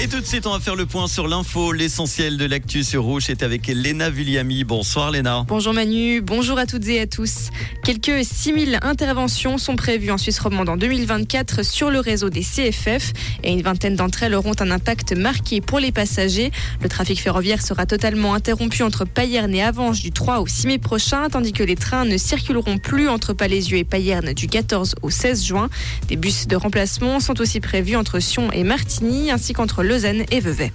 Et tout de suite, on va faire le point sur l'info. L'essentiel de l'actu sur Rouge est avec Léna Vulliami. Bonsoir Léna. Bonjour Manu, bonjour à toutes et à tous. Quelques 6000 interventions sont prévues en Suisse romande en 2024 sur le réseau des CFF et une vingtaine d'entre elles auront un impact marqué pour les passagers. Le trafic ferroviaire sera totalement interrompu entre Payerne et Avange du 3 au 6 mai prochain, tandis que les trains ne circuleront plus entre Palaisieux et Payerne du 14 au 16 juin. Des bus de remplacement sont aussi prévus entre Sion et Martigny, ainsi qu'entre Lausanne et Vevey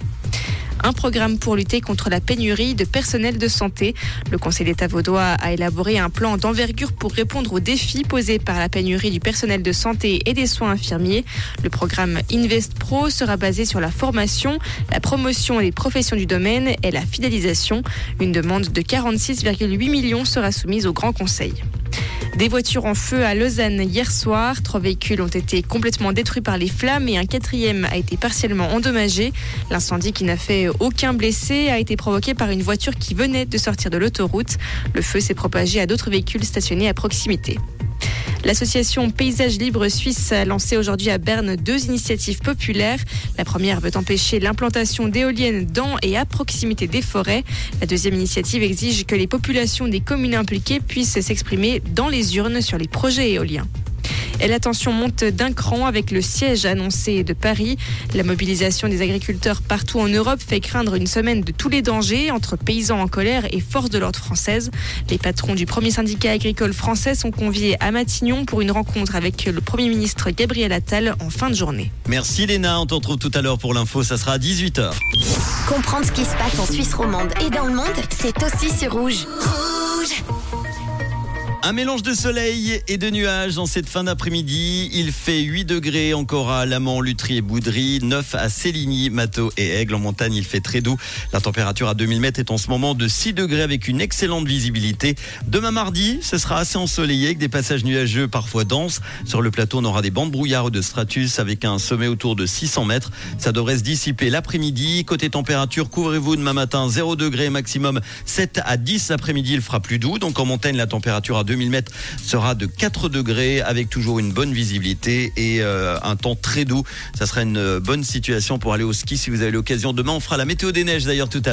un programme pour lutter contre la pénurie de personnel de santé. Le Conseil d'État vaudois a élaboré un plan d'envergure pour répondre aux défis posés par la pénurie du personnel de santé et des soins infirmiers. Le programme Invest Pro sera basé sur la formation, la promotion des professions du domaine et la fidélisation. Une demande de 46,8 millions sera soumise au Grand Conseil. Des voitures en feu à Lausanne hier soir. Trois véhicules ont été complètement détruits par les flammes et un quatrième a été partiellement endommagé. L'incendie qui n'a fait aucun blessé a été provoqué par une voiture qui venait de sortir de l'autoroute. Le feu s'est propagé à d'autres véhicules stationnés à proximité. L'association Paysage Libre Suisse a lancé aujourd'hui à Berne deux initiatives populaires. La première veut empêcher l'implantation d'éoliennes dans et à proximité des forêts. La deuxième initiative exige que les populations des communes impliquées puissent s'exprimer dans les urnes sur les projets éoliens. Et la tension monte d'un cran avec le siège annoncé de Paris. La mobilisation des agriculteurs partout en Europe fait craindre une semaine de tous les dangers entre paysans en colère et forces de l'ordre françaises. Les patrons du premier syndicat agricole français sont conviés à Matignon pour une rencontre avec le Premier ministre Gabriel Attal en fin de journée. Merci Léna, on te retrouve tout à l'heure pour l'info, ça sera à 18h. Comprendre ce qui se passe en Suisse romande et dans le monde, c'est aussi sur Rouge. Un mélange de soleil et de nuages en cette fin d'après-midi. Il fait 8 degrés encore à Lamont, Lutry et Boudry, 9 à Céligny, Mato et Aigle. En montagne, il fait très doux. La température à 2000 mètres est en ce moment de 6 degrés avec une excellente visibilité. Demain mardi, ce sera assez ensoleillé avec des passages nuageux parfois denses. Sur le plateau, on aura des bandes brouillards de stratus avec un sommet autour de 600 mètres. Ça devrait se dissiper l'après-midi. Côté température, couvrez-vous demain matin 0 degrés maximum 7 à 10 après-midi. Il fera plus doux. Donc en montagne, la température à 2000 mètres sera de 4 degrés avec toujours une bonne visibilité et euh, un temps très doux. Ça sera une bonne situation pour aller au ski si vous avez l'occasion. Demain, on fera la météo des neiges d'ailleurs tout à l'heure.